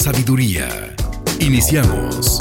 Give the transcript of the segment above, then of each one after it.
sabiduría. Iniciamos.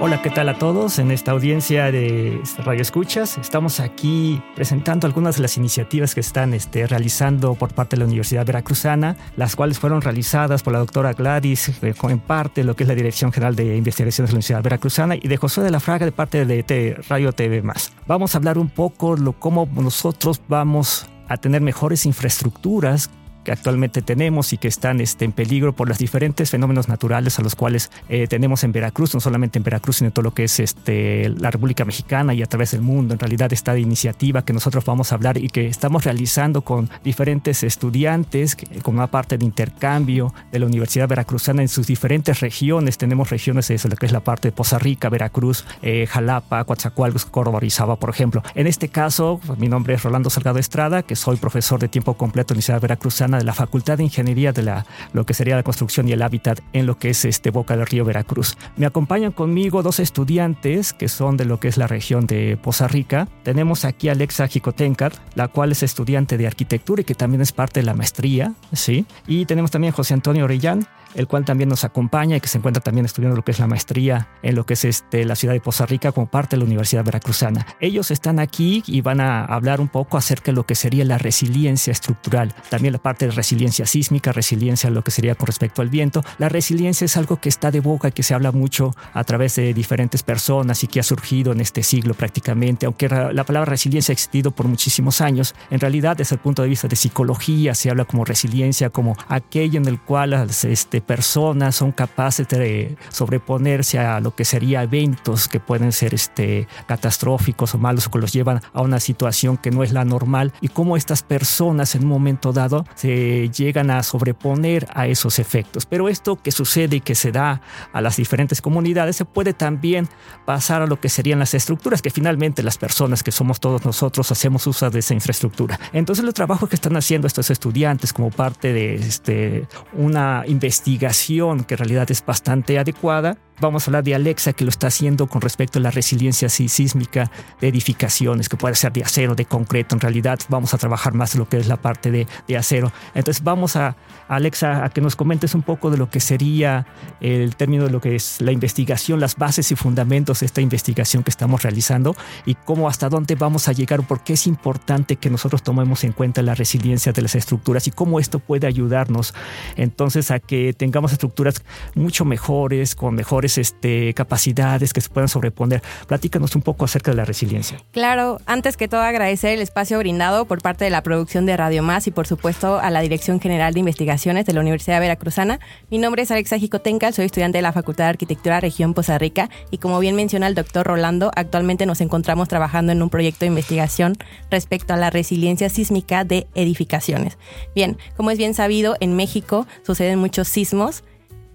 Hola, ¿qué tal a todos? En esta audiencia de Radio Escuchas estamos aquí presentando algunas de las iniciativas que están este, realizando por parte de la Universidad Veracruzana, las cuales fueron realizadas por la doctora Gladys, eh, en parte lo que es la Dirección General de Investigaciones de la Universidad Veracruzana, y de José de la Fraga de parte de Radio TV+. Vamos a hablar un poco de cómo nosotros vamos a tener mejores infraestructuras que actualmente tenemos y que están este, en peligro por los diferentes fenómenos naturales a los cuales eh, tenemos en Veracruz, no solamente en Veracruz, sino en todo lo que es este, la República Mexicana y a través del mundo. En realidad, esta iniciativa que nosotros vamos a hablar y que estamos realizando con diferentes estudiantes, como una parte de intercambio de la Universidad Veracruzana en sus diferentes regiones. Tenemos regiones de eso, lo que es la parte de Poza Rica, Veracruz, eh, Jalapa, Coatzacoalcos, Córdoba, Orizaba, por ejemplo. En este caso, mi nombre es Rolando Salgado Estrada, que soy profesor de tiempo completo en la Universidad Veracruzana de la Facultad de Ingeniería de la, lo que sería la construcción y el hábitat en lo que es este Boca del Río Veracruz. Me acompañan conmigo dos estudiantes que son de lo que es la región de Poza Rica. Tenemos aquí a Alexa Jicotencar, la cual es estudiante de arquitectura y que también es parte de la maestría, ¿sí? Y tenemos también a José Antonio Orellán, el cual también nos acompaña y que se encuentra también estudiando lo que es la maestría en lo que es este, la ciudad de Poza Rica como parte de la Universidad Veracruzana. Ellos están aquí y van a hablar un poco acerca de lo que sería la resiliencia estructural, también la parte de resiliencia sísmica, resiliencia lo que sería con respecto al viento. La resiliencia es algo que está de boca y que se habla mucho a través de diferentes personas y que ha surgido en este siglo prácticamente, aunque la palabra resiliencia ha existido por muchísimos años, en realidad desde el punto de vista de psicología se habla como resiliencia, como aquello en el cual este, personas son capaces de sobreponerse a lo que sería eventos que pueden ser este, catastróficos o malos que los llevan a una situación que no es la normal y cómo estas personas en un momento dado se llegan a sobreponer a esos efectos. Pero esto que sucede y que se da a las diferentes comunidades se puede también pasar a lo que serían las estructuras, que finalmente las personas que somos todos nosotros hacemos uso de esa infraestructura. Entonces los trabajos que están haciendo estos estudiantes como parte de este, una investigación investigación que en realidad es bastante adecuada Vamos a hablar de Alexa, que lo está haciendo con respecto a la resiliencia sísmica de edificaciones, que puede ser de acero, de concreto. En realidad, vamos a trabajar más lo que es la parte de, de acero. Entonces, vamos a, Alexa, a que nos comentes un poco de lo que sería el término de lo que es la investigación, las bases y fundamentos de esta investigación que estamos realizando y cómo hasta dónde vamos a llegar, por qué es importante que nosotros tomemos en cuenta la resiliencia de las estructuras y cómo esto puede ayudarnos entonces a que tengamos estructuras mucho mejores, con mejores este, capacidades que se puedan sobreponer. Platícanos un poco acerca de la resiliencia. Claro, antes que todo agradecer el espacio brindado por parte de la producción de Radio Más y por supuesto a la Dirección General de Investigaciones de la Universidad Veracruzana. Mi nombre es Alexa Jicotenca, soy estudiante de la Facultad de Arquitectura Región Poza Rica y como bien menciona el doctor Rolando, actualmente nos encontramos trabajando en un proyecto de investigación respecto a la resiliencia sísmica de edificaciones. Bien, como es bien sabido, en México suceden muchos sismos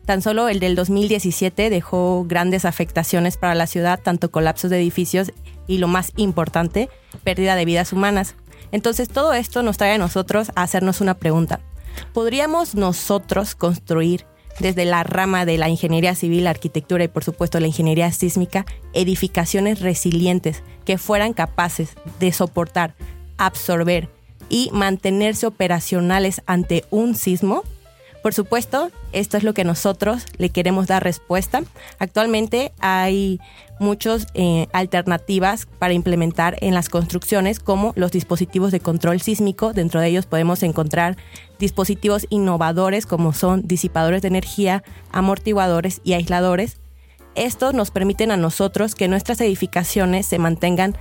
Tan solo el del 2017 dejó grandes afectaciones para la ciudad, tanto colapsos de edificios y lo más importante, pérdida de vidas humanas. Entonces todo esto nos trae a nosotros a hacernos una pregunta. ¿Podríamos nosotros construir desde la rama de la ingeniería civil, arquitectura y por supuesto la ingeniería sísmica edificaciones resilientes que fueran capaces de soportar, absorber y mantenerse operacionales ante un sismo? Por supuesto, esto es lo que nosotros le queremos dar respuesta. Actualmente hay muchas eh, alternativas para implementar en las construcciones como los dispositivos de control sísmico. Dentro de ellos podemos encontrar dispositivos innovadores como son disipadores de energía, amortiguadores y aisladores. Estos nos permiten a nosotros que nuestras edificaciones se mantengan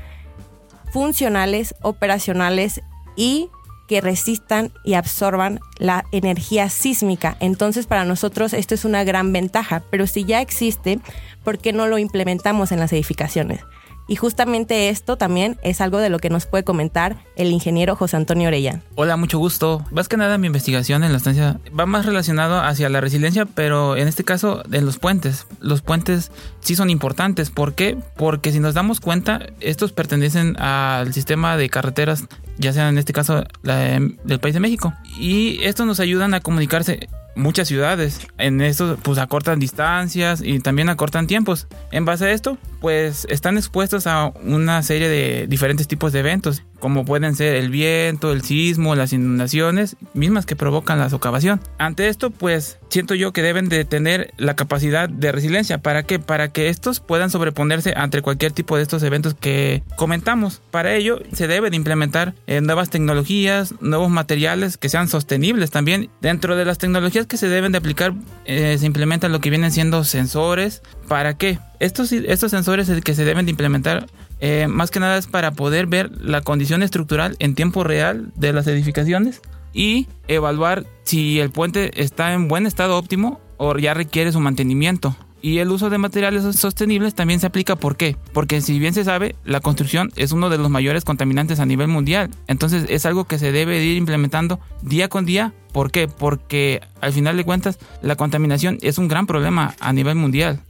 funcionales, operacionales y que resistan y absorban la energía sísmica. Entonces para nosotros esto es una gran ventaja, pero si ya existe, ¿por qué no lo implementamos en las edificaciones? Y justamente esto también es algo de lo que nos puede comentar el ingeniero José Antonio Orellán. Hola, mucho gusto. Más que nada mi investigación en la estancia va más relacionado hacia la resiliencia, pero en este caso en los puentes. Los puentes sí son importantes. ¿Por qué? Porque si nos damos cuenta, estos pertenecen al sistema de carreteras, ya sea en este caso la, del país de México. Y estos nos ayudan a comunicarse muchas ciudades. En esto pues acortan distancias y también acortan tiempos. En base a esto, pues están expuestos a una serie de diferentes tipos de eventos como pueden ser el viento, el sismo, las inundaciones, mismas que provocan la socavación. Ante esto, pues siento yo que deben de tener la capacidad de resiliencia. ¿Para qué? Para que estos puedan sobreponerse ante cualquier tipo de estos eventos que comentamos. Para ello, se debe de implementar eh, nuevas tecnologías, nuevos materiales que sean sostenibles también. Dentro de las tecnologías que se deben de aplicar, eh, se implementan lo que vienen siendo sensores. ¿Para qué? Estos, estos sensores que se deben de implementar eh, más que nada es para poder ver la condición estructural en tiempo real de las edificaciones y evaluar si el puente está en buen estado óptimo o ya requiere su mantenimiento. Y el uso de materiales sostenibles también se aplica, ¿por qué? Porque si bien se sabe, la construcción es uno de los mayores contaminantes a nivel mundial. Entonces es algo que se debe ir implementando día con día. ¿Por qué? Porque al final de cuentas la contaminación es un gran problema a nivel mundial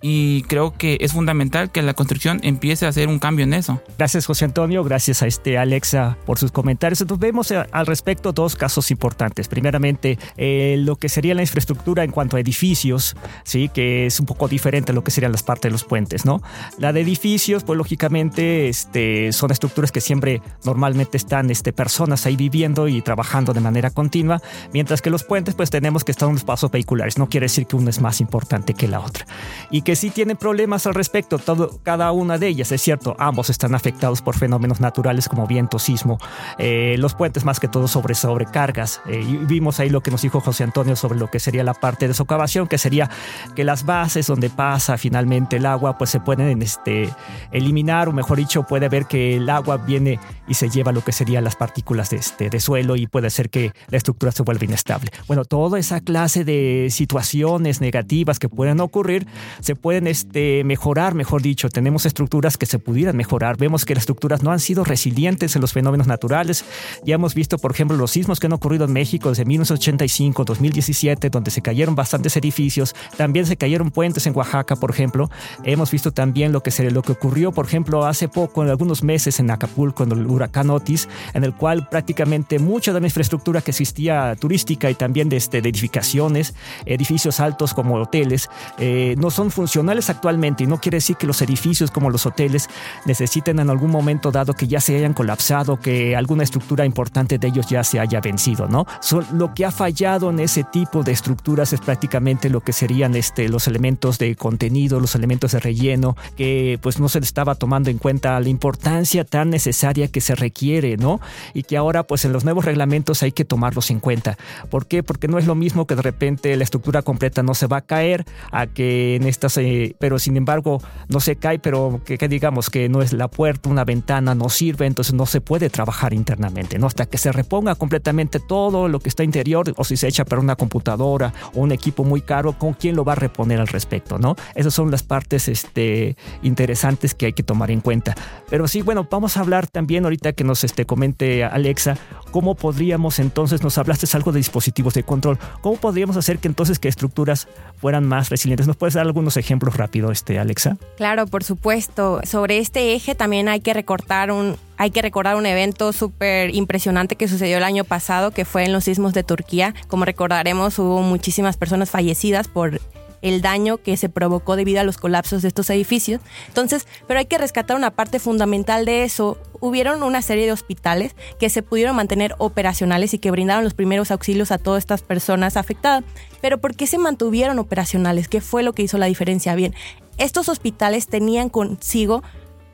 y creo que es fundamental que la construcción empiece a hacer un cambio en eso. Gracias José Antonio, gracias a este Alexa por sus comentarios. Entonces vemos eh, al respecto dos casos importantes. Primeramente, eh, lo que sería la infraestructura en cuanto a edificios, sí, que es un poco diferente a lo que serían las partes de los puentes, ¿no? La de edificios, pues lógicamente, este, son estructuras que siempre normalmente están este, personas ahí viviendo y trabajando de manera continua, mientras que los puentes, pues tenemos que estar en los pasos vehiculares. No quiere decir que uno es más importante que la otra. Y que sí tienen problemas al respecto, todo, cada una de ellas, es cierto, ambos están afectados por fenómenos naturales como viento, sismo, eh, los puentes más que todo sobre sobrecargas. Eh, y vimos ahí lo que nos dijo José Antonio sobre lo que sería la parte de socavación, que sería que las bases donde pasa finalmente el agua, pues se pueden este, eliminar, o mejor dicho, puede ver que el agua viene y se lleva lo que serían las partículas de, este, de suelo y puede ser que la estructura se vuelva inestable. Bueno, toda esa clase de situaciones negativas que pueden ocurrir se pueden este, mejorar, mejor dicho. Tenemos estructuras que se pudieran mejorar. Vemos que las estructuras no han sido resilientes en los fenómenos naturales. Ya hemos visto, por ejemplo, los sismos que han ocurrido en México desde 1985, 2017, donde se cayeron bastantes edificios. También se cayeron puentes en Oaxaca, por ejemplo. Hemos visto también lo que, se, lo que ocurrió, por ejemplo, hace poco, en algunos meses en Acapulco, en el huracán Otis, en el cual prácticamente mucha de la infraestructura que existía turística y también de, este, de edificaciones, edificios altos como hoteles, eh, no son funcionales funcionales actualmente y no quiere decir que los edificios como los hoteles necesiten en algún momento dado que ya se hayan colapsado, que alguna estructura importante de ellos ya se haya vencido, ¿no? lo que ha fallado en ese tipo de estructuras es prácticamente lo que serían este, los elementos de contenido, los elementos de relleno, que pues no se le estaba tomando en cuenta la importancia tan necesaria que se requiere, ¿no? Y que ahora pues en los nuevos reglamentos hay que tomarlos en cuenta. ¿Por qué? Porque no es lo mismo que de repente la estructura completa no se va a caer a que en estas pero sin embargo no se cae, pero que, digamos que no es la puerta, una ventana, no sirve, entonces no se puede trabajar internamente, ¿no? Hasta que se reponga completamente todo lo que está interior, o si se echa para una computadora o un equipo muy caro, ¿con quién lo va a reponer al respecto, no? Esas son las partes este, interesantes que hay que tomar en cuenta. Pero sí, bueno, vamos a hablar también ahorita que nos este, comente Alexa, cómo podríamos entonces, nos hablaste algo de dispositivos de control, cómo podríamos hacer que entonces que estructuras fueran más resilientes. ¿Nos puedes dar algunos ejemplos? Ejemplos rápido, este, Alexa? Claro, por supuesto. Sobre este eje también hay que recortar un, hay que recordar un evento súper impresionante que sucedió el año pasado, que fue en los sismos de Turquía. Como recordaremos, hubo muchísimas personas fallecidas por el daño que se provocó debido a los colapsos de estos edificios. Entonces, pero hay que rescatar una parte fundamental de eso. Hubieron una serie de hospitales que se pudieron mantener operacionales y que brindaron los primeros auxilios a todas estas personas afectadas. Pero ¿por qué se mantuvieron operacionales? ¿Qué fue lo que hizo la diferencia? Bien, estos hospitales tenían consigo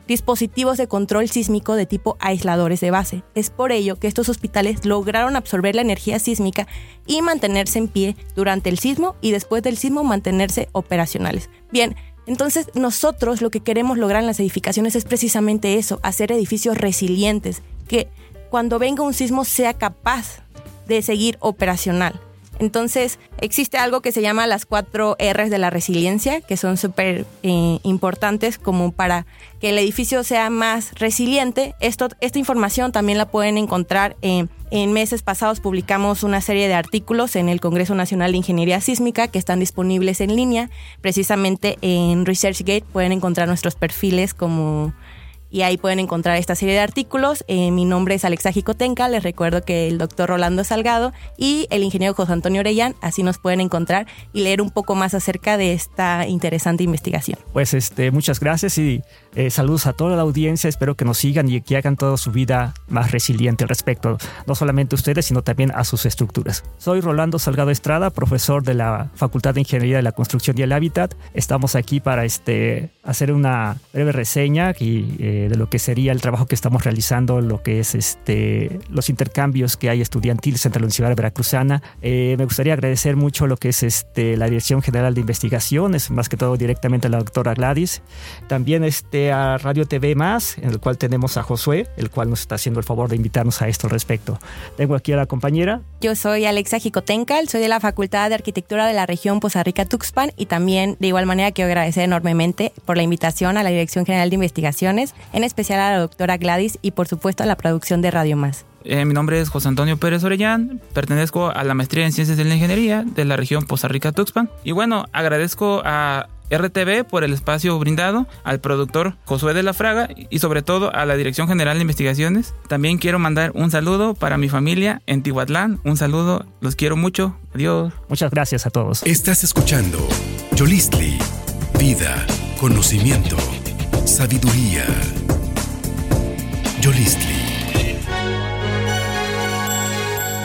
dispositivos de control sísmico de tipo aisladores de base. Es por ello que estos hospitales lograron absorber la energía sísmica y mantenerse en pie durante el sismo y después del sismo mantenerse operacionales. Bien, entonces nosotros lo que queremos lograr en las edificaciones es precisamente eso, hacer edificios resilientes, que cuando venga un sismo sea capaz de seguir operacional. Entonces, existe algo que se llama las cuatro R's de la resiliencia, que son súper eh, importantes como para que el edificio sea más resiliente. Esto, esta información también la pueden encontrar en en meses pasados publicamos una serie de artículos en el Congreso Nacional de Ingeniería Sísmica que están disponibles en línea. Precisamente en ResearchGate pueden encontrar nuestros perfiles como y ahí pueden encontrar esta serie de artículos. Eh, mi nombre es Alexa Jicotenca, les recuerdo que el doctor Rolando Salgado y el ingeniero José Antonio Orellán, así nos pueden encontrar y leer un poco más acerca de esta interesante investigación. Pues este, muchas gracias y eh, saludos a toda la audiencia, espero que nos sigan y que hagan toda su vida más resiliente al respecto, no solamente a ustedes, sino también a sus estructuras. Soy Rolando Salgado Estrada, profesor de la Facultad de Ingeniería de la Construcción y el Hábitat. Estamos aquí para este, hacer una breve reseña y, eh, de lo que sería el trabajo que estamos realizando, lo que es este, los intercambios que hay estudiantiles entre la Universidad Veracruzana. Eh, me gustaría agradecer mucho lo que es este, la Dirección General de Investigaciones, más que todo directamente a la doctora Gladys. También este, a Radio TV Más, en el cual tenemos a Josué, el cual nos está haciendo el favor de invitarnos a esto al respecto. Tengo aquí a la compañera. Yo soy Alexa Jicotencal, soy de la Facultad de Arquitectura de la región Poza Rica Tuxpan y también de igual manera quiero agradecer enormemente por la invitación a la Dirección General de Investigaciones en especial a la doctora Gladys y por supuesto a la producción de Radio Más. Eh, mi nombre es José Antonio Pérez Orellán, pertenezco a la maestría en Ciencias de la Ingeniería de la región Poza Rica Tuxpan. Y bueno, agradezco a RTV por el espacio brindado, al productor Josué de la Fraga y sobre todo a la Dirección General de Investigaciones. También quiero mandar un saludo para mi familia en Tihuatlán. Un saludo, los quiero mucho. Adiós. Muchas gracias a todos. Estás escuchando Yolistli, vida, conocimiento, sabiduría.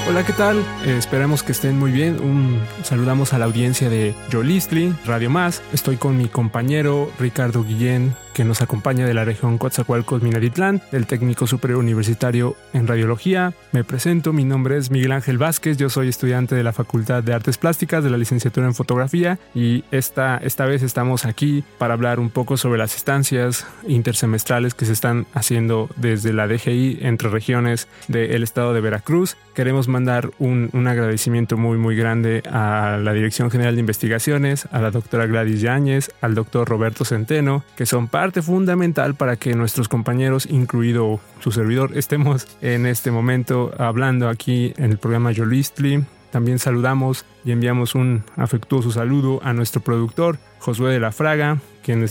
Hola, ¿qué tal? Eh, esperemos que estén muy bien. Un, saludamos a la audiencia de Jolistli, Radio Más. Estoy con mi compañero Ricardo Guillén, que nos acompaña de la región Coatzacoalcos Minatitlán, del técnico superior universitario en radiología. Me presento, mi nombre es Miguel Ángel Vázquez, yo soy estudiante de la Facultad de Artes Plásticas de la licenciatura en fotografía y esta, esta vez estamos aquí para hablar un poco sobre las estancias intersemestrales que se están haciendo desde la DGI entre regiones del estado de Veracruz. Queremos mandar un, un agradecimiento muy muy grande a la Dirección General de Investigaciones, a la doctora Gladys Yáñez, al doctor Roberto Centeno, que son parte parte fundamental para que nuestros compañeros, incluido su servidor, estemos en este momento hablando aquí en el programa Yolistli. También saludamos y enviamos un afectuoso saludo a nuestro productor, Josué de la Fraga, quien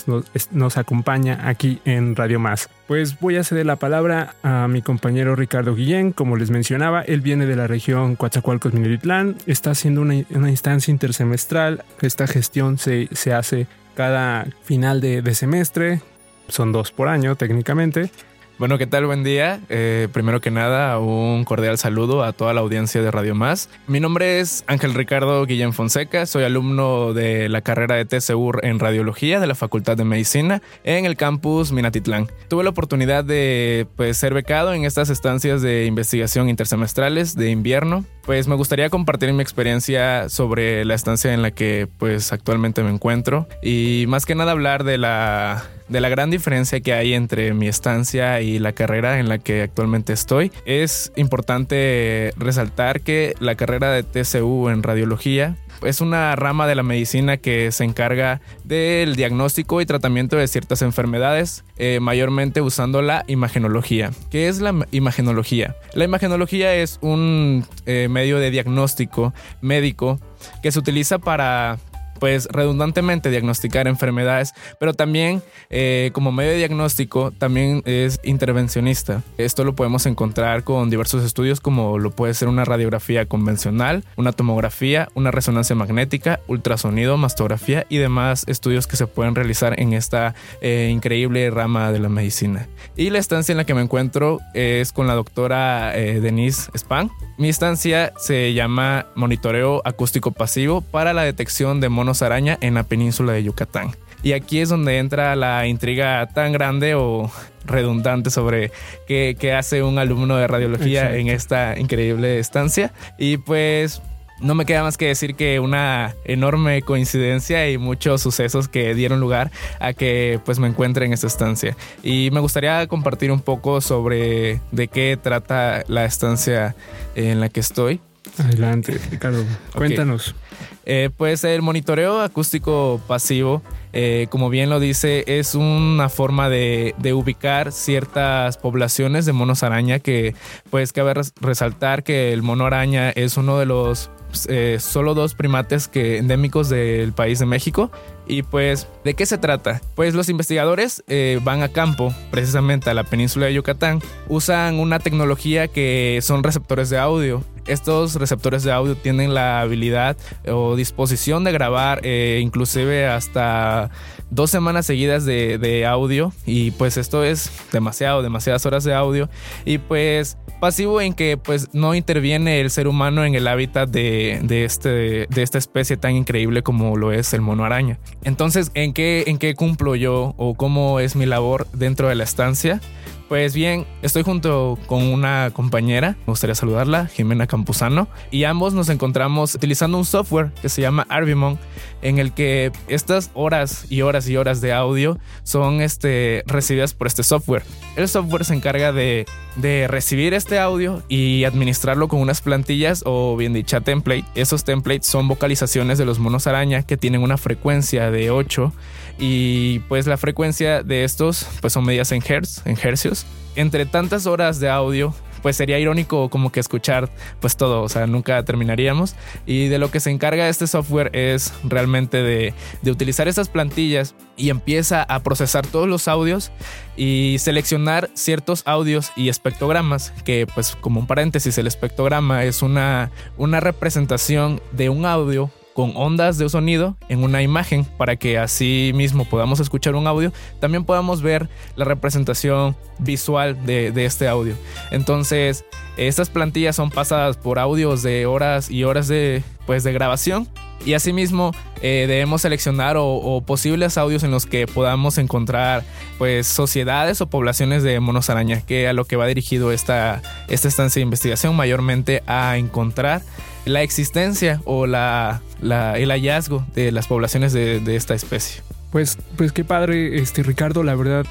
nos, acompaña aquí en Radio Más. Pues voy a ceder la palabra a mi compañero Ricardo Guillén. Como les mencionaba, él viene de la región Coatzacoalcos Mineritlán, está haciendo una, instancia intersemestral. Esta gestión se, se hace cada final de, semestre. Son dos por año técnicamente. Bueno, ¿qué tal? Buen día. Eh, primero que nada, un cordial saludo a toda la audiencia de Radio Más. Mi nombre es Ángel Ricardo Guillén Fonseca, soy alumno de la carrera de TCUR en Radiología de la Facultad de Medicina en el campus Minatitlán. Tuve la oportunidad de pues, ser becado en estas estancias de investigación intersemestrales de invierno. Pues me gustaría compartir mi experiencia sobre la estancia en la que pues actualmente me encuentro y más que nada hablar de la de la gran diferencia que hay entre mi estancia y la carrera en la que actualmente estoy. Es importante resaltar que la carrera de TCU en radiología es una rama de la medicina que se encarga del diagnóstico y tratamiento de ciertas enfermedades, eh, mayormente usando la imagenología. ¿Qué es la imagenología? La imagenología es un eh, medio de diagnóstico médico que se utiliza para pues redundantemente diagnosticar enfermedades, pero también eh, como medio de diagnóstico también es intervencionista. Esto lo podemos encontrar con diversos estudios como lo puede ser una radiografía convencional, una tomografía, una resonancia magnética, ultrasonido, mastografía y demás estudios que se pueden realizar en esta eh, increíble rama de la medicina. Y la estancia en la que me encuentro es con la doctora eh, Denise Span. Mi estancia se llama monitoreo acústico pasivo para la detección de monos araña en la península de Yucatán. Y aquí es donde entra la intriga tan grande o redundante sobre qué, hace un alumno de radiología en esta increíble estancia. Y pues no me queda más que decir que una enorme coincidencia y muchos sucesos que dieron lugar a que pues me encuentre en esta estancia. Y me gustaría compartir un poco sobre de qué trata la estancia en la que estoy. Adelante, Ricardo. Cuéntanos. Eh, pues el monitoreo acústico pasivo, eh, como bien lo dice, es una forma de, ubicar ciertas poblaciones de monos araña que pues cabe resaltar que el mono araña es uno de los eh, solo dos primates que endémicos del país de México. Y pues, ¿de qué se trata? Pues los investigadores van a campo, precisamente a la península de Yucatán, usan una tecnología que son receptores de audio estos receptores de audio tienen la habilidad o disposición de grabar eh, inclusive hasta dos semanas seguidas de, audio y pues esto es demasiado, demasiadas horas de audio y pues pasivo en que pues no interviene el ser humano en el hábitat de, este, de esta especie tan increíble como lo es el mono araña. Entonces, ¿en qué, ¿en qué cumplo yo o cómo es mi labor dentro de la estancia? Pues bien, estoy junto con una compañera, me gustaría saludarla, Jimena Campuzano, y ambos nos encontramos utilizando un software que se llama Arbimon, en el que estas horas y horas y horas de audio son este, recibidas por este software. El software se encarga de, de recibir este audio y administrarlo con unas plantillas o bien dicha template. Esos templates son vocalizaciones de los monos araña que tienen una frecuencia de 8 y pues la frecuencia de estos pues son medidas en hertz, en hercios. Entre tantas horas de audio, pues sería irónico como que escuchar pues todo, o sea, nunca terminaríamos. Y de lo que se encarga este software es realmente de, de utilizar esas plantillas y empieza a procesar todos los audios y seleccionar ciertos audios y espectrogramas, que pues como un paréntesis, el espectrograma es una, una representación de un audio con ondas de sonido en una imagen para que así mismo podamos escuchar un audio, también podamos ver la representación visual de, este audio. Entonces, estas plantillas son pasadas por audios de horas y horas de, pues, de grabación y asimismo eh, debemos seleccionar o, posibles audios en los que podamos encontrar pues sociedades o poblaciones de monos araña que a lo que va dirigido esta, esta estancia de investigación mayormente a encontrar la existencia o la, el hallazgo de las poblaciones de, esta especie. Pues, pues qué padre, este Ricardo, la verdad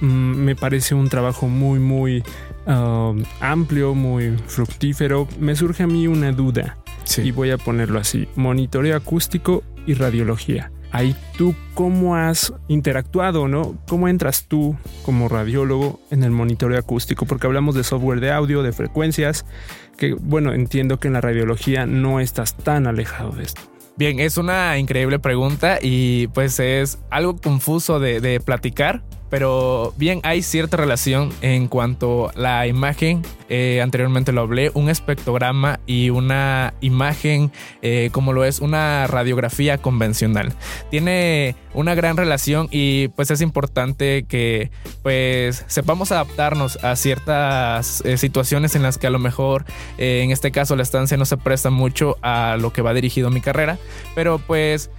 mm, me parece un trabajo muy, muy um, amplio, muy fructífero. Me surge a mí una duda y voy a ponerlo así: monitoreo acústico y radiología. Ahí tú cómo has interactuado, ¿no? ¿Cómo entras tú como radiólogo en el monitoreo acústico? Porque hablamos de software de audio, de frecuencias, que bueno, entiendo que en la radiología no estás tan alejado de esto. Bien, es una increíble pregunta y pues es algo confuso de, de platicar pero bien hay cierta relación en cuanto a la imagen, eh, anteriormente lo hablé, un espectrograma y una imagen eh, como lo es una radiografía convencional. Tiene una gran relación y pues es importante que pues sepamos adaptarnos a ciertas eh, situaciones en las que a lo mejor en este caso la estancia no se presta mucho a lo que va dirigido mi carrera, pero pues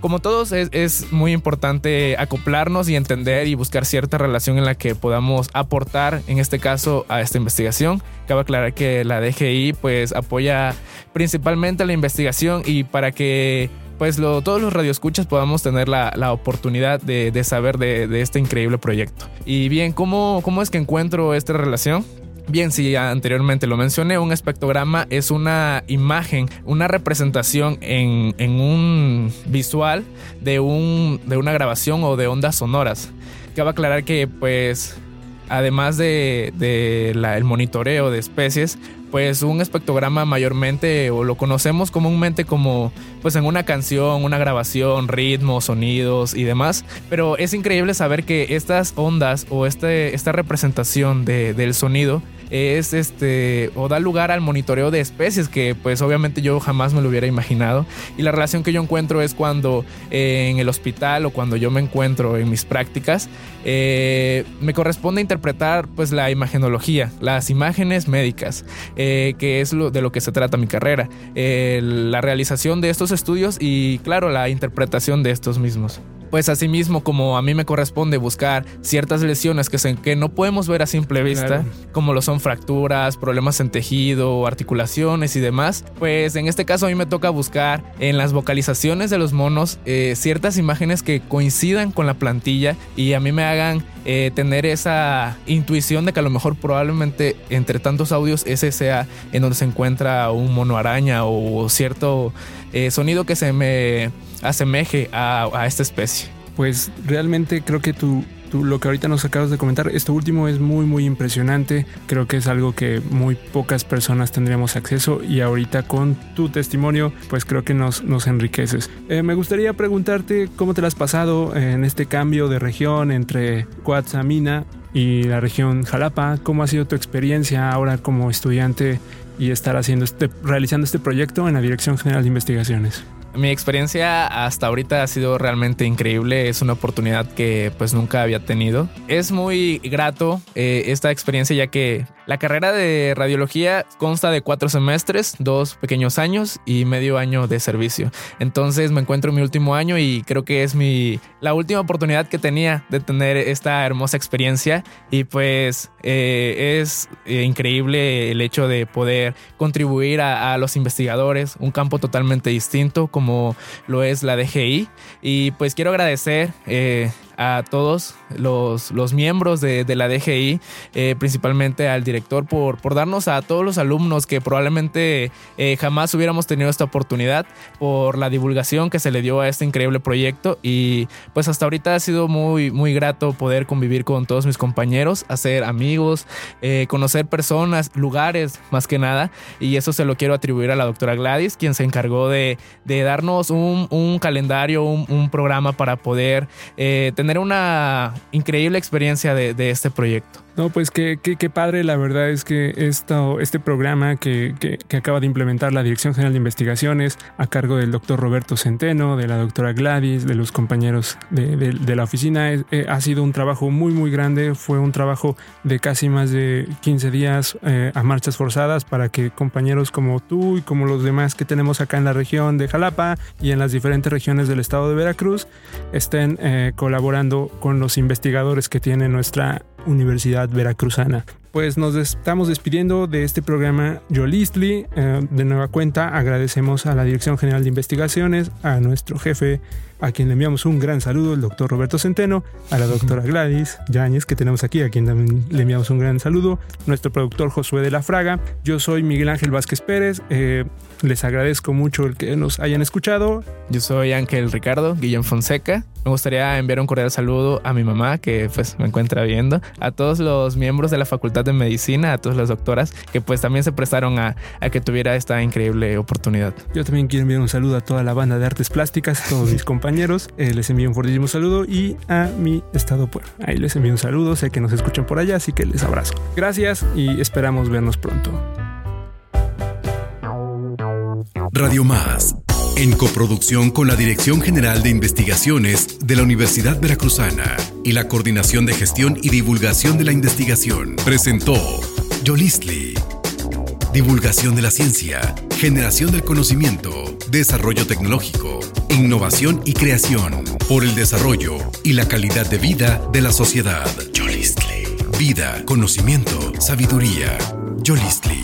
como todos, es, muy importante acoplarnos y entender y buscar cierta relación en la que podamos aportar, en este caso, a esta investigación. Cabe aclarar que la DGI pues apoya principalmente la investigación y para que pues todos los radioescuchas podamos tener la, oportunidad de, saber de, este increíble proyecto. Y bien, ¿cómo, ¿cómo es que encuentro esta relación? Bien, si anteriormente lo mencioné, un espectrograma es una imagen, una representación en, un visual de, un, de una grabación o de ondas sonoras. Cabe aclarar que, pues, además de, el monitoreo de especies, pues un espectrograma mayormente o lo conocemos comúnmente como pues en una canción, una grabación, ritmos, sonidos y demás, pero es increíble saber que estas ondas o este, esta representación del sonido es este o da lugar al monitoreo de especies que pues obviamente yo jamás me lo hubiera imaginado. Y la relación que yo encuentro es cuando eh, en el hospital o cuando yo me encuentro en mis prácticas eh, me corresponde interpretar pues la imagenología las imágenes médicas eh, que es lo, de lo que se trata mi carrera la realización de estos estudios y claro la interpretación de estos mismos pues asimismo como a mí me corresponde buscar ciertas lesiones que, se, que no podemos ver a simple vista, como lo son fracturas, problemas en tejido, articulaciones y demás, pues en este caso a mí me toca buscar en las vocalizaciones de los monos eh, ciertas imágenes que coincidan con la plantilla y a mí me hagan eh, tener esa intuición de que a lo mejor probablemente entre tantos audios ese sea en donde se encuentra un mono araña o cierto eh, sonido que se me asemeje a, a esta especie. Pues realmente creo que tu, lo que ahorita nos acabas de comentar, esto último es muy muy impresionante, creo que es algo que muy pocas personas tendríamos acceso y ahorita con tu testimonio pues creo que nos, nos enriqueces. Eh, me gustaría preguntarte cómo te lo has pasado en este cambio de región entre Coatzamina y la región Jalapa, cómo ha sido tu experiencia ahora como estudiante y estar haciendo este, realizando este proyecto en la Dirección General de Investigaciones. Mi experiencia hasta ahorita ha sido realmente increíble. Es una oportunidad que pues nunca había tenido. Es muy grato eh, esta experiencia ya que la carrera de radiología consta de cuatro semestres, dos pequeños años y medio año de servicio. Entonces me encuentro en mi último año y creo que es mi la última oportunidad que tenía de tener esta hermosa experiencia y pues eh, es eh, increíble el hecho de poder contribuir a, los investigadores, un campo totalmente distinto como lo es la DGI y pues quiero agradecer eh, a todos los, los miembros de, la DGI, eh, principalmente al director, por, por darnos a todos los alumnos que probablemente eh, jamás hubiéramos tenido esta oportunidad, por la divulgación que se le dio a este increíble proyecto. Y pues hasta ahorita ha sido muy, muy grato poder convivir con todos mis compañeros, hacer amigos, eh, conocer personas, lugares más que nada. Y eso se lo quiero atribuir a la doctora Gladys, quien se encargó de, darnos un, calendario, un, programa para poder tener una increíble experiencia de, este proyecto. No, pues qué, qué, padre, la verdad es que esto, este programa que, que, acaba de implementar la Dirección General de Investigaciones a cargo del doctor Roberto Centeno, de la doctora Gladys, de los compañeros de, de, la oficina, eh, ha sido un trabajo muy, muy grande. Fue un trabajo de casi más de 15 días eh, a marchas forzadas para que compañeros como tú y como los demás que tenemos acá en la región de Jalapa y en las diferentes regiones del estado de Veracruz estén eh, colaborando con los investigadores que tiene nuestra Universidad Veracruzana. Pues nos estamos despidiendo de este programa Yolistli. Eh, de nueva cuenta agradecemos a la Dirección General de Investigaciones, a nuestro jefe, a quien le enviamos un gran saludo, el doctor Roberto Centeno, a la doctora Gladys Yáñez, que tenemos aquí, a quien también le enviamos un gran saludo, nuestro productor Josué de la Fraga. Yo soy Miguel Ángel Vázquez Pérez. Eh, les agradezco mucho el que nos hayan escuchado. Yo soy Ángel Ricardo Guillén Fonseca. Me gustaría enviar un cordial saludo a mi mamá, que pues me encuentra viendo, a todos los miembros de la Facultad de Medicina, a todas las doctoras, que pues también se prestaron a, que tuviera esta increíble oportunidad. Yo también quiero enviar un saludo a toda la banda de artes plásticas, a todos mis compañeros. Eh, les envío un fortísimo saludo y a mi estado pueblo. Ahí les envío un saludo, sé que nos escuchan por allá, así que les abrazo. Gracias y esperamos vernos pronto. Radio Más, en coproducción con la Dirección General de Investigaciones de la Universidad Veracruzana y la Coordinación de Gestión y Divulgación de la Investigación, presentó Yolistli. Divulgación de la ciencia, generación del conocimiento, desarrollo tecnológico, innovación y creación, por el desarrollo y la calidad de vida de la sociedad. Yolistli. Vida, conocimiento, sabiduría. Yolistli.